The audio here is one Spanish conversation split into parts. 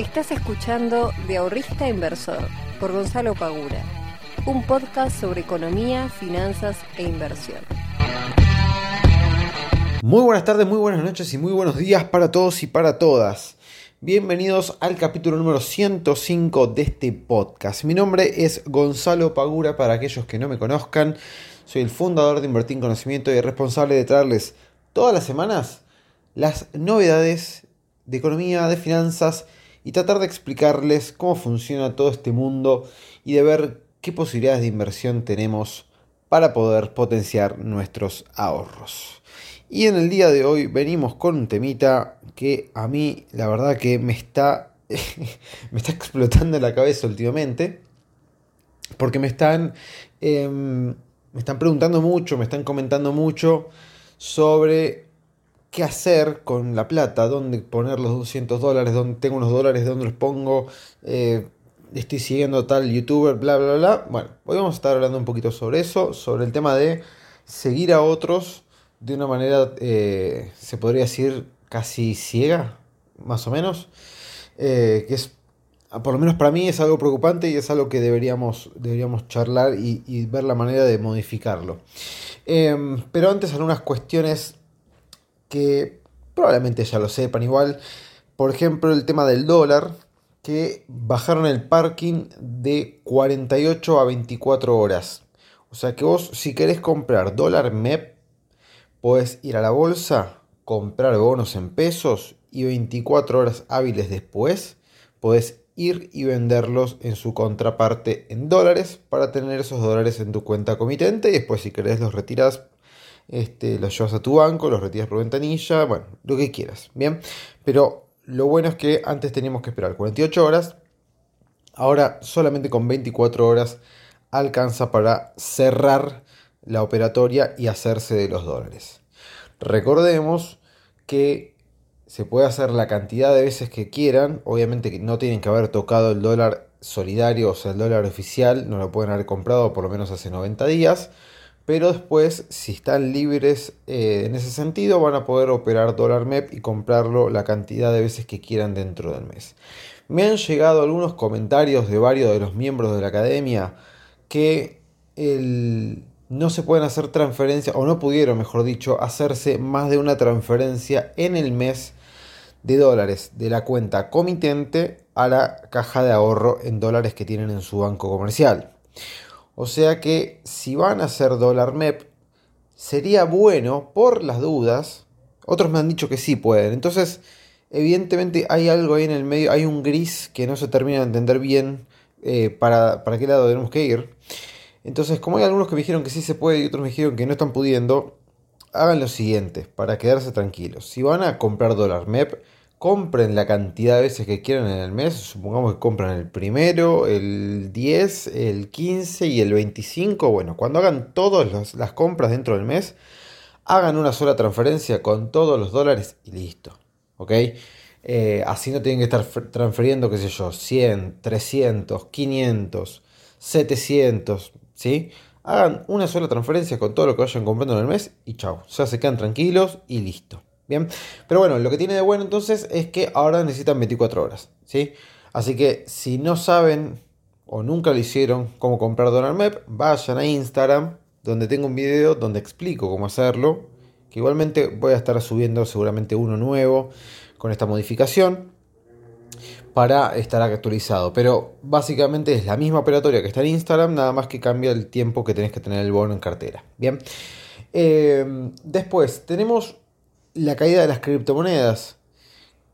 Estás escuchando De Ahorrista Inversor por Gonzalo Pagura, un podcast sobre economía, finanzas e inversión. Muy buenas tardes, muy buenas noches y muy buenos días para todos y para todas. Bienvenidos al capítulo número 105 de este podcast. Mi nombre es Gonzalo Pagura, para aquellos que no me conozcan. Soy el fundador de Invertir en Conocimiento y responsable de traerles todas las semanas las novedades de economía, de finanzas y tratar de explicarles cómo funciona todo este mundo y de ver qué posibilidades de inversión tenemos para poder potenciar nuestros ahorros. Y en el día de hoy venimos con un temita que a mí la verdad que me está, me está explotando la cabeza últimamente. Porque me están, em, me están preguntando mucho, me están comentando mucho sobre qué hacer con la plata, dónde poner los 200 dólares, dónde tengo unos dólares, dónde los pongo, eh, estoy siguiendo tal youtuber, bla, bla, bla. Bueno, hoy vamos a estar hablando un poquito sobre eso, sobre el tema de seguir a otros de una manera, eh, se podría decir, casi ciega, más o menos, eh, que es, por lo menos para mí, es algo preocupante y es algo que deberíamos, deberíamos charlar y, ver la manera de modificarlo. Em, pero antes algunas cuestiones que probablemente ya lo sepan igual. Por ejemplo, el tema del dólar, que bajaron el parking de 48 a 24 horas. O sea que vos, si querés comprar dólar MEP, podés ir a la bolsa, comprar bonos en pesos y 24 horas hábiles después, podés ir y venderlos en su contraparte en dólares para tener esos dólares en tu cuenta comitente y después si querés los retiras este, los llevas a tu banco, los retiras por ventanilla, bueno, lo que quieras, ¿bien? Pero lo bueno es que antes teníamos que esperar 48 horas, ahora solamente con 24 horas alcanza para cerrar la operatoria y hacerse de los dólares. Recordemos que se puede hacer la cantidad de veces que quieran, obviamente no tienen que haber tocado el dólar solidario, o sea, el dólar oficial, no lo pueden haber comprado por lo menos hace 90 días pero después, si están libres eh, en ese sentido, van a poder operar dólar MEP y comprarlo la cantidad de veces que quieran dentro del mes. Me han llegado algunos comentarios de varios de los miembros de la academia que no se pueden hacer transferencias, o no pudieron, mejor dicho, hacerse más de una transferencia en el mes de dólares de la cuenta comitente a la caja de ahorro en dólares que tienen en su banco comercial. O sea que si van a hacer dólar MEP, sería bueno, por las dudas, otros me han dicho que sí pueden. Entonces, evidentemente hay algo ahí en el medio, hay un gris que no se termina de entender bien eh, para, para qué lado tenemos que ir. Entonces, como hay algunos que me dijeron que sí se puede y otros me dijeron que no están pudiendo, hagan lo siguiente para quedarse tranquilos. Si van a comprar dólar MEP, compren la cantidad de veces que quieran en el mes. Supongamos que compran el primero, el 10, el 15 y el 25. Bueno, cuando hagan todas las compras dentro del mes, hagan una sola transferencia con todos los dólares y listo. ¿Ok? Eh, así no tienen que estar transfiriendo, qué sé yo, 100, 300, 500, 700, ¿sí? Hagan una sola transferencia con todo lo que vayan comprando en el mes y chao. Ya se quedan tranquilos y listo. Bien, pero bueno, lo que tiene de bueno entonces es que ahora necesitan 24 horas, ¿sí? Así que si no saben o nunca lo hicieron cómo comprar Donald vayan a Instagram, donde tengo un video donde explico cómo hacerlo, que igualmente voy a estar subiendo seguramente uno nuevo con esta modificación para estar actualizado. Pero básicamente es la misma operatoria que está en Instagram, nada más que cambia el tiempo que tenés que tener el bono en cartera. Bien. Eh, después tenemos la caída de las criptomonedas,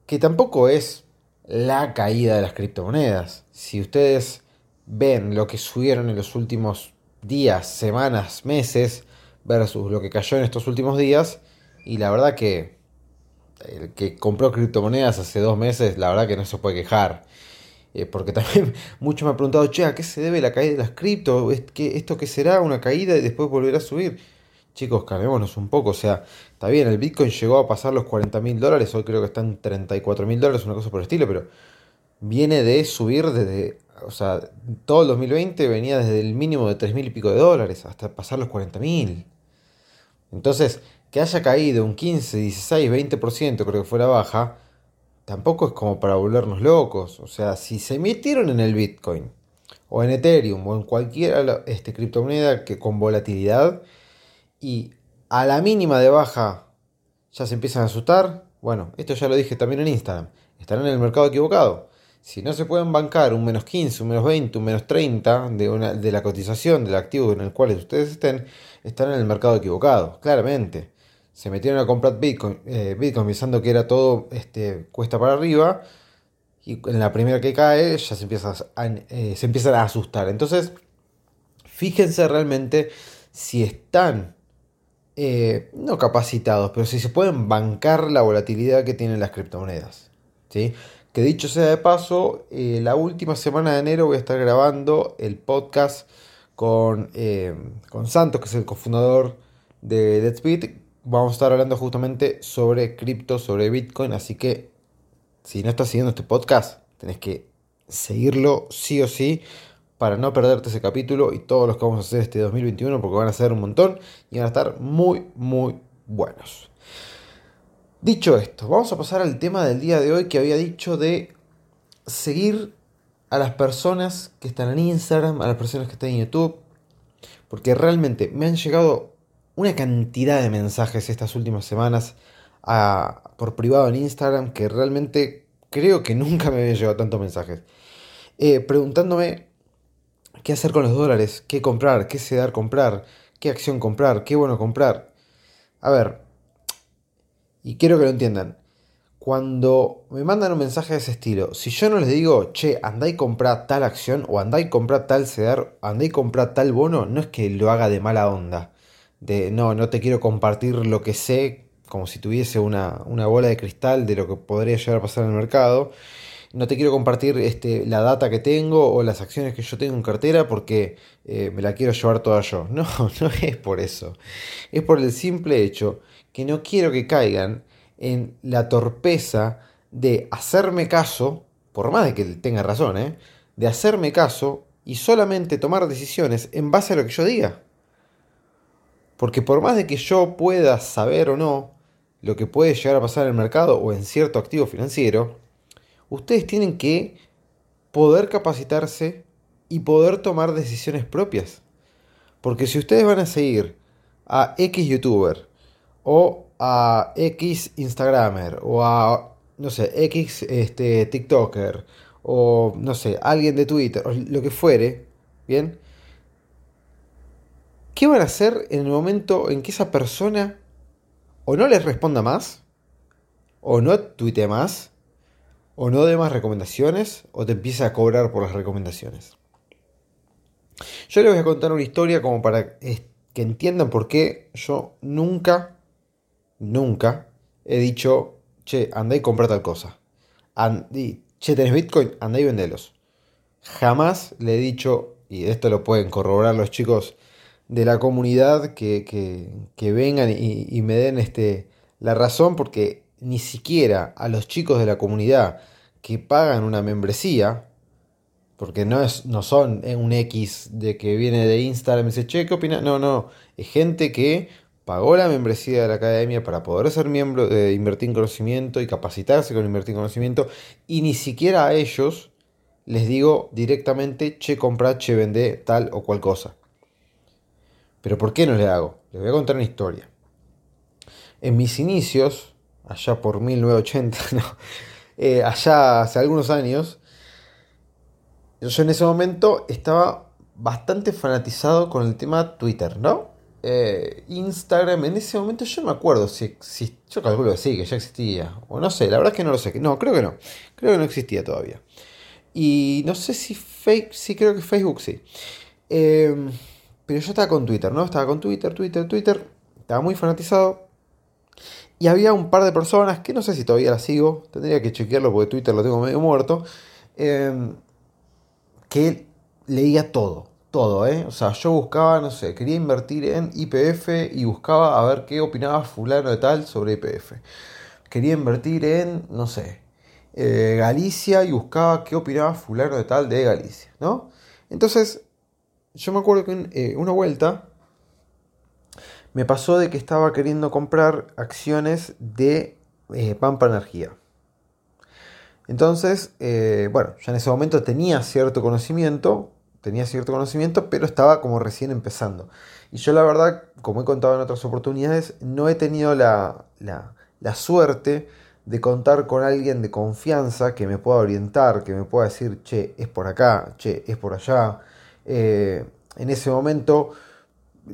que tampoco es la caída de las criptomonedas. Si ustedes ven lo que subieron en los últimos días, semanas, meses, versus lo que cayó en estos últimos días, y la verdad que el que compró criptomonedas hace dos meses, la verdad que no se puede quejar. Eh, porque también muchos me han preguntado, che, ¿a qué se debe la caída de las cripto? ¿Esto qué será? ¿Una caída y después volverá a subir? Chicos, calmémonos un poco. O sea, está bien, el Bitcoin llegó a pasar los 40 mil dólares, hoy creo que están 34 mil dólares, una cosa por el estilo, pero viene de subir desde, o sea, todo el 2020 venía desde el mínimo de 3 mil y pico de dólares hasta pasar los 40 mil. Entonces, que haya caído un 15, 16, 20%, creo que fue la baja, tampoco es como para volvernos locos. O sea, si se metieron en el Bitcoin o en Ethereum o en cualquier este, criptomoneda que con volatilidad y a la mínima de baja ya se empiezan a asustar, bueno, esto ya lo dije también en Instagram, están en el mercado equivocado. Si no se pueden bancar un menos 15, un menos 20, un menos 30 de, una, de la cotización del activo en el cual ustedes estén, están en el mercado equivocado, claramente. Se metieron a comprar Bitcoin, eh, Bitcoin pensando que era todo este, cuesta para arriba y en la primera que cae ya se, eh, se empiezan a asustar. Entonces, fíjense realmente si están eh, no capacitados, pero si se pueden bancar la volatilidad que tienen las criptomonedas. ¿sí? Que dicho sea de paso, eh, la última semana de enero voy a estar grabando el podcast con, eh, con Santos, que es el cofundador de Deadspeed. Vamos a estar hablando justamente sobre cripto, sobre Bitcoin, así que si no estás siguiendo este podcast, tenés que seguirlo sí o sí para no perderte ese capítulo y todos los que vamos a hacer este 2021 porque van a ser un montón y van a estar muy, muy buenos. Dicho esto, vamos a pasar al tema del día de hoy que había dicho de seguir a las personas que están en Instagram, a las personas que están en YouTube, porque realmente me han llegado una cantidad de mensajes estas últimas semanas por privado en Instagram que realmente creo que nunca me habían llegado tantos mensajes. Eh, preguntándome qué hacer con los dólares, qué comprar, qué se dar comprar, qué acción comprar, qué bueno comprar. A ver, y quiero que lo entiendan. Cuando me mandan un mensaje de ese estilo, si yo no les digo, che, andá y comprá tal acción, o andá y comprá tal CEDAR, andá y comprá tal bono, no es que lo haga de mala onda. De no, no te quiero compartir lo que sé, como si tuviese una, una bola de cristal de lo que podría llegar a pasar en el mercado no te quiero compartir este, la data que tengo o las acciones que yo tengo en cartera porque eh, me la quiero llevar toda yo. No, no es por eso. Es por el simple hecho que no quiero que caigan en la torpeza de hacerme caso, por más de que tenga razón, ¿eh? de hacerme caso y solamente tomar decisiones en base a lo que yo diga. Porque por más de que yo pueda saber o no lo que puede llegar a pasar en el mercado o en cierto activo financiero, ustedes tienen que poder capacitarse y poder tomar decisiones propias. Porque si ustedes van a seguir a X youtuber o a X Instagramer o a, no sé, X este, TikToker o, no sé, alguien de Twitter o lo que fuere, ¿bien? ¿Qué van a hacer en el momento en que esa persona o no les responda más o no tuite más o no dé más recomendaciones o te empieza a cobrar por las recomendaciones. Yo les voy a contar una historia como para que entiendan por qué yo nunca, nunca he dicho, che, andá y compra tal cosa. che, tenés Bitcoin, andá y vendelos. Jamás le he dicho, y esto lo pueden corroborar los chicos de la comunidad que, que, vengan y, y, me den este, la razón, porque ni siquiera a los chicos de la comunidad que pagan una membresía, porque no, es, no son un X de que viene de Instagram y dice, che, ¿qué opina? No, no, es gente que pagó la membresía de la academia para poder ser miembro de Invertir en Conocimiento y capacitarse con Invertir en Conocimiento, y ni siquiera a ellos les digo directamente, che, compra, che, vende tal o cual cosa. Pero ¿por qué no le hago? Les voy a contar una historia. En mis inicios, allá por 1980, no, eh, allá hace algunos años, yo en ese momento estaba bastante fanatizado con el tema Twitter, ¿no? Eh, Instagram, en ese momento yo no me acuerdo si, si, yo calculo que sí, que ya existía, o no sé, la verdad es que no lo sé, no, creo que no, creo que no existía todavía. Y no sé si fake, sí creo que Facebook sí. Eh, pero yo estaba con Twitter, ¿no? Estaba con Twitter, Twitter, Twitter, estaba muy fanatizado. Y había un par de personas, que no sé si todavía las sigo, tendría que chequearlo porque Twitter lo tengo medio muerto, em, que leía todo, todo, ¿eh? O sea, yo buscaba, no sé, quería invertir en IPF y buscaba a ver qué opinaba fulano de tal sobre IPF. Quería invertir en, no sé, eh, Galicia y buscaba qué opinaba fulano de tal de Galicia, ¿no? Entonces, yo me acuerdo que en eh, una vuelta me pasó de que estaba queriendo comprar acciones de eh, Pampa Energía. Entonces, eh, bueno, ya en ese momento tenía cierto conocimiento, tenía cierto conocimiento, pero estaba como recién empezando. Y yo la verdad, como he contado en otras oportunidades, no he tenido la, la, suerte de contar con alguien de confianza que me pueda orientar, que me pueda decir, che, es por acá, che, es por allá. Eh, en ese momento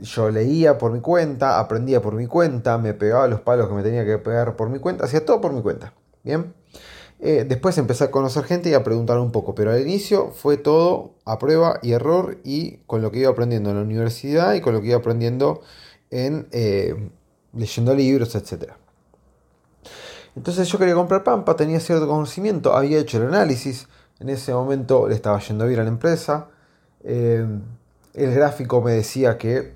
yo leía por mi cuenta, aprendía por mi cuenta, me pegaba los palos que me tenía que pegar por mi cuenta, hacía todo por mi cuenta. Bien. Eh, después empecé a conocer gente y a preguntar un poco, pero al inicio fue todo a prueba y error y con lo que iba aprendiendo en la universidad y con lo que iba aprendiendo en eh, leyendo libros, etc. Entonces yo quería comprar Pampa, tenía cierto conocimiento, había hecho el análisis, en ese momento le estaba yendo bien a la empresa, eh, el gráfico me decía que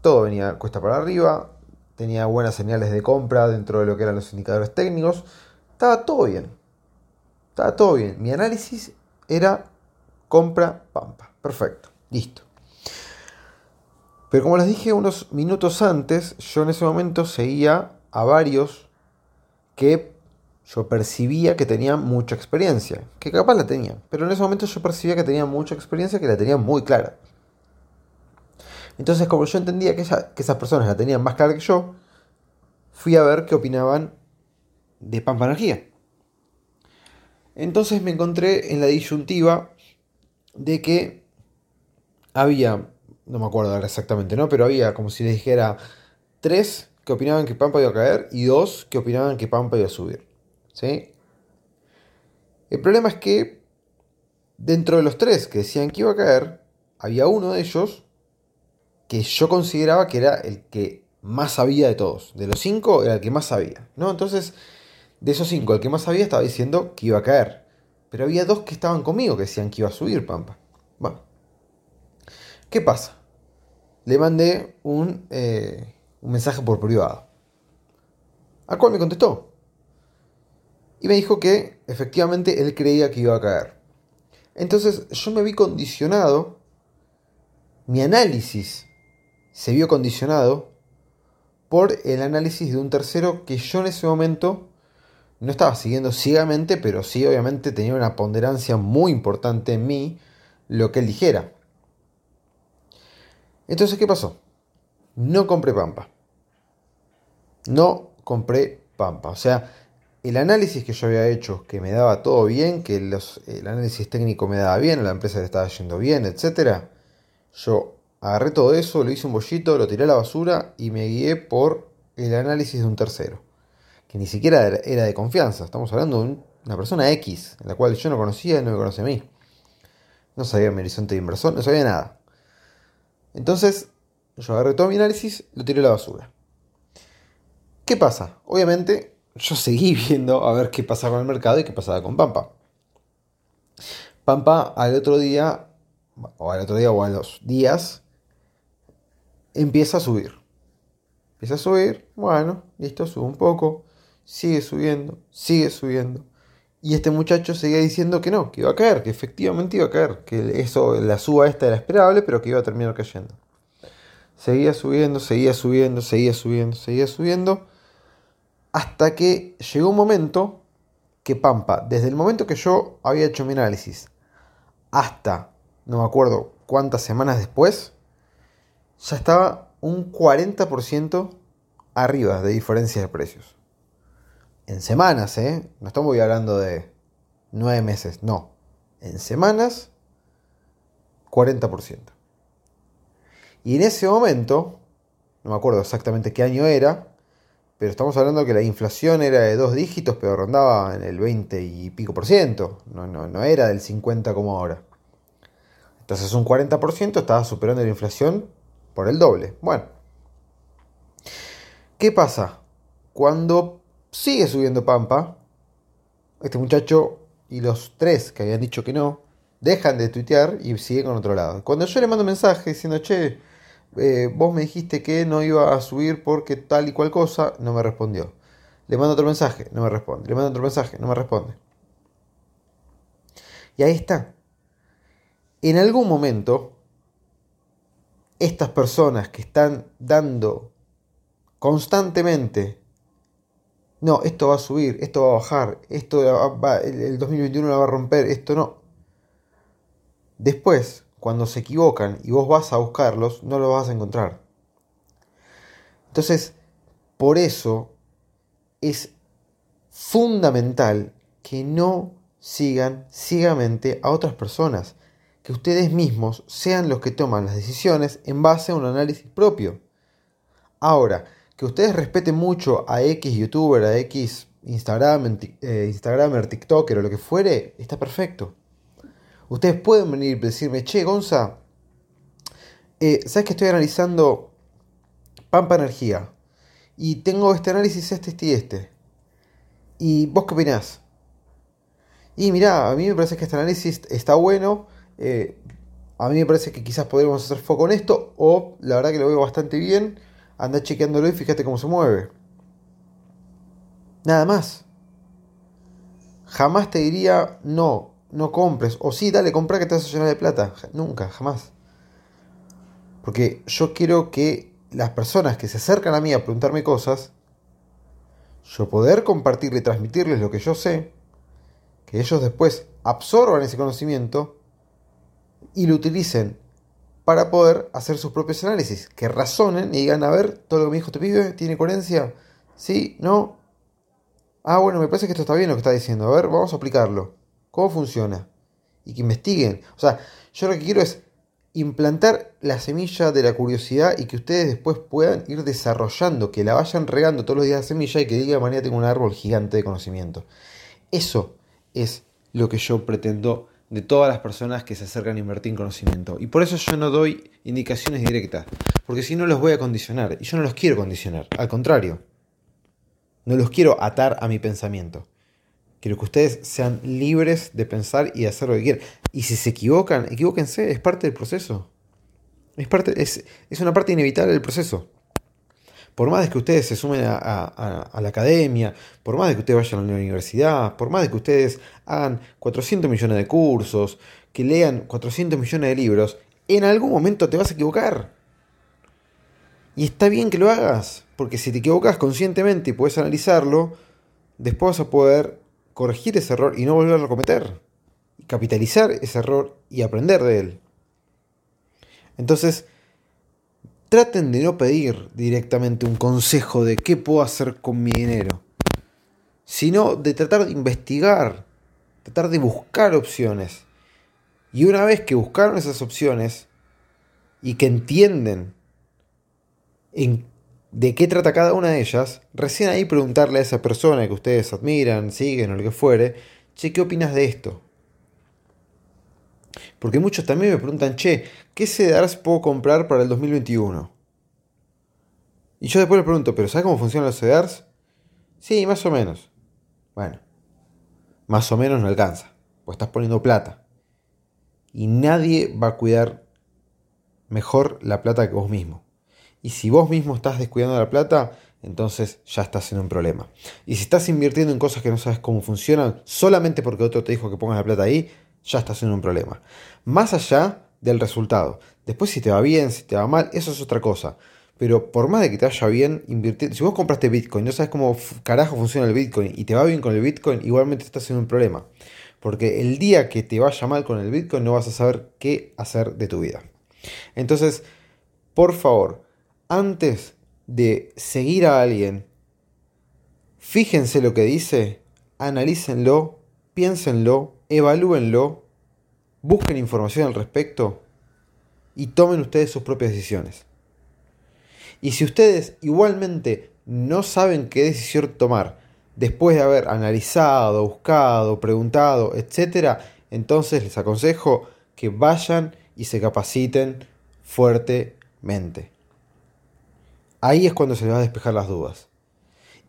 todo venía cuesta para arriba, tenía buenas señales de compra dentro de lo que eran los indicadores técnicos, estaba todo bien. Estaba todo bien. Mi análisis era compra Pampa. Perfecto. Listo. Pero como les dije unos minutos antes, yo en ese momento seguía a varios que yo percibía que tenían mucha experiencia. Que capaz la tenían. Pero en ese momento yo percibía que tenían mucha experiencia, que la tenían muy clara. Entonces, como yo entendía que, esas personas la tenían más clara que yo, fui a ver qué opinaban de Pampa Energía. Entonces me encontré en la disyuntiva de que había, no me acuerdo exactamente, ¿no? Pero había como si les dijera tres que opinaban que Pampa iba a caer y dos que opinaban que Pampa iba a subir. ¿Sí? El problema es que dentro de los tres que decían que iba a caer, había uno de ellos que yo consideraba que era el que más sabía de todos. De los cinco era el que más sabía. ¿no? Entonces de esos cinco, el que más sabía estaba diciendo que iba a caer. Pero había dos que estaban conmigo que decían que iba a subir Pampa. Bueno. ¿Qué pasa? Le mandé un, eh, un mensaje por privado. Al cual me contestó. Y me dijo que efectivamente él creía que iba a caer. Entonces yo me vi condicionado. Mi análisis se vio condicionado por el análisis de un tercero que yo en ese momento no estaba siguiendo ciegamente, pero sí obviamente tenía una ponderancia muy importante en mí lo que él dijera. Entonces, ¿qué pasó? No compré Pampa. No compré Pampa. O sea, el análisis que yo había hecho, que me daba todo bien, que el análisis técnico me daba bien, la empresa le estaba yendo bien, etc. Yo agarré todo eso, lo hice un bollito, lo tiré a la basura y me guié por el análisis de un tercero que ni siquiera era de confianza. Estamos hablando de una persona X, la cual yo no conocía y no me conoce a mí. No sabía mi horizonte de inversor, no sabía nada. Entonces, yo agarré todo mi análisis, lo tiré a la basura. ¿Qué pasa? Obviamente, yo seguí viendo a ver qué pasaba con el mercado y qué pasaba con Pampa. Pampa al otro día, o al otro día o a los días, empieza a subir. Empieza a subir, bueno, listo, sube un poco, sigue subiendo, sigue subiendo. Y este muchacho seguía diciendo que no, que iba a caer, que efectivamente iba a caer, que eso, la suba esta era esperable, pero que iba a terminar cayendo. Seguía subiendo, seguía subiendo, seguía subiendo, seguía subiendo, hasta que llegó un momento que Pampa, desde el momento que yo había hecho mi análisis, hasta, no me acuerdo cuántas semanas después, ya estaba un 40% arriba de diferencia de precios en semanas, ¿eh? No estamos hablando de nueve meses, no. En semanas, 40%. Y en ese momento, no me acuerdo exactamente qué año era, pero estamos hablando que la inflación era de dos dígitos, pero rondaba en el 20 y pico por ciento. No, no, no era del 50 como ahora. Entonces un 40% estaba superando la inflación por el doble. Bueno. ¿Qué pasa? Cuando sigue subiendo Pampa. Este muchacho y los tres que habían dicho que no, dejan de tuitear y siguen con otro lado. Cuando yo le mando un mensaje diciendo, che, eh, vos me dijiste que no iba a subir porque tal y cual cosa, no me respondió. Le mando otro mensaje, no me responde. Le mando otro mensaje, no me responde. Y ahí está. En algún momento, estas personas que están dando constantemente no, esto va a subir, esto va a bajar, esto va, el 2021 la va a romper, esto no. Después, cuando se equivocan y vos vas a buscarlos, no los vas a encontrar. Entonces, por eso es fundamental que no sigan ciegamente a otras personas, que ustedes mismos sean los que toman las decisiones en base a un análisis propio. Ahora, que ustedes respeten mucho a X youtuber, a X Instagram, eh, Instagramer, TikToker o lo que fuere, está perfecto. Ustedes pueden venir y decirme, che, Gonza, eh, ¿sabes que estoy analizando Pampa Energía? Y tengo este análisis, este, este y este. ¿Y vos qué opinás? Y mirá, a mí me parece que este análisis está bueno. Eh, a mí me parece que quizás podríamos hacer foco en esto. O la verdad que lo veo bastante bien. Anda chequeándolo y fíjate cómo se mueve. Nada más. Jamás te diría no, no compres. O sí, dale, compra que te vas a llenar de plata. Nunca, jamás. Porque yo quiero que las personas que se acercan a mí a preguntarme cosas, yo poder compartirle y transmitirles lo que yo sé, que ellos después absorban ese conocimiento y lo utilicen para poder hacer sus propios análisis, que razonen y digan, a ver, todo lo que me dijo este pibe tiene coherencia, sí, no. Ah, bueno, me parece que esto está bien lo que está diciendo, a ver, vamos a aplicarlo. ¿Cómo funciona? Y que investiguen. O sea, yo lo que quiero es implantar la semilla de la curiosidad y que ustedes después puedan ir desarrollando, que la vayan regando todos los días la semilla y que diga mañana tengo un árbol gigante de conocimiento. Eso es lo que yo pretendo de todas las personas que se acercan a invertir en conocimiento. Y por eso yo no doy indicaciones directas, porque si no los voy a condicionar. Y yo no los quiero condicionar, al contrario. No los quiero atar a mi pensamiento. Quiero que ustedes sean libres de pensar y de hacer lo que quieran. Y si se equivocan, equivóquense, es parte del proceso. Es, parte, es, es una parte inevitable del proceso. Por más de que ustedes se sumen a, la academia, por más de que ustedes vayan a la universidad, por más de que ustedes hagan 400 millones de cursos, que lean 400 millones de libros, en algún momento te vas a equivocar. Y está bien que lo hagas, porque si te equivocas conscientemente y puedes analizarlo, después vas a poder corregir ese error y no volverlo a cometer. Capitalizar ese error y aprender de él. Entonces, traten de no pedir directamente un consejo de qué puedo hacer con mi dinero, sino de tratar de investigar, tratar de buscar opciones. Y una vez que buscaron esas opciones y que entienden en de qué trata cada una de ellas, recién ahí preguntarle a esa persona que ustedes admiran, siguen o lo que fuere, che, ¿qué opinas de esto? Porque muchos también me preguntan, che, ¿qué CDRs puedo comprar para el 2021? Y yo después les pregunto, ¿pero sabes cómo funcionan los CDRs? Sí, más o menos. Bueno, más o menos no alcanza, pues estás poniendo plata. Y nadie va a cuidar mejor la plata que vos mismo. Y si vos mismo estás descuidando la plata, entonces ya estás en un problema. Y si estás invirtiendo en cosas que no sabes cómo funcionan, solamente porque otro te dijo que pongas la plata ahí, ya estás en un problema. Más allá del resultado. Después si te va bien, si te va mal, eso es otra cosa. Pero por más de que te vaya bien, invertir, si vos compraste Bitcoin, no sabes cómo carajo funciona el Bitcoin y te va bien con el Bitcoin, igualmente estás en un problema. Porque el día que te vaya mal con el Bitcoin no vas a saber qué hacer de tu vida. Entonces, por favor, antes de seguir a alguien, fíjense lo que dice, analícenlo, piénsenlo, evalúenlo, busquen información al respecto y tomen ustedes sus propias decisiones. Y si ustedes igualmente no saben qué decisión tomar después de haber analizado, buscado, preguntado, etc., entonces les aconsejo que vayan y se capaciten fuertemente. Ahí es cuando se les va a despejar las dudas.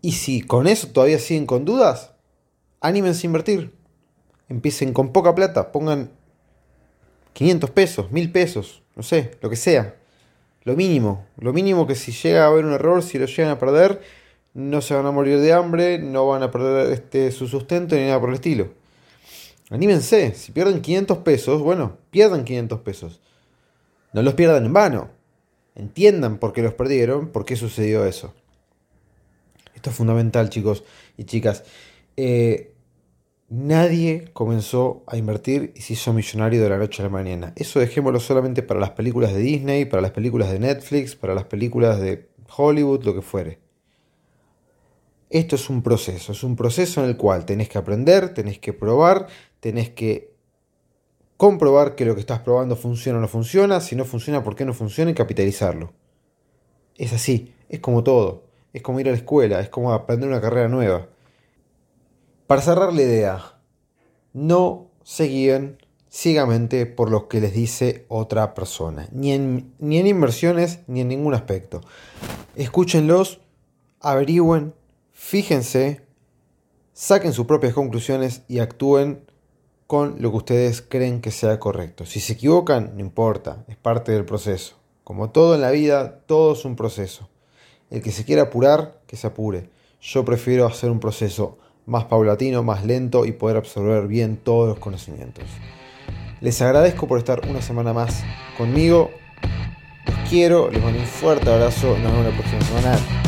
Y si con eso todavía siguen con dudas, anímense a invertir. Empiecen con poca plata, pongan 500 pesos, 1000 pesos, no sé, lo que sea. Lo mínimo, lo mínimo que si llega a haber un error, si lo llegan a perder, no se van a morir de hambre, no van a perder este, su sustento ni nada por el estilo. Anímense, si pierden 500 pesos, bueno, pierdan 500 pesos. No los pierdan en vano entiendan por qué los perdieron, por qué sucedió eso. Esto es fundamental, chicos y chicas. Eh, nadie comenzó a invertir y se hizo millonario de la noche a la mañana. Eso dejémoslo solamente para las películas de Disney, para las películas de Netflix, para las películas de Hollywood, lo que fuere. Esto es un proceso, es un proceso en el cual tenés que aprender, tenés que probar, tenés que comprobar que lo que estás probando funciona o no funciona, si no funciona, por qué no funciona y capitalizarlo. Es así, es como todo, es como ir a la escuela, es como aprender una carrera nueva. Para cerrar la idea, no se guíen ciegamente por lo que les dice otra persona, ni en, ni en inversiones ni en ningún aspecto. Escúchenlos, averigüen, Fíjense, saquen sus propias conclusiones y actúen con lo que ustedes creen que sea correcto. Si se equivocan, no importa, es parte del proceso. Como todo en la vida, todo es un proceso. El que se quiera apurar, que se apure. Yo prefiero hacer un proceso más paulatino, más lento y poder absorber bien todos los conocimientos. Les agradezco por estar una semana más conmigo. Los quiero, les mando un fuerte abrazo. Nos vemos la próxima semana.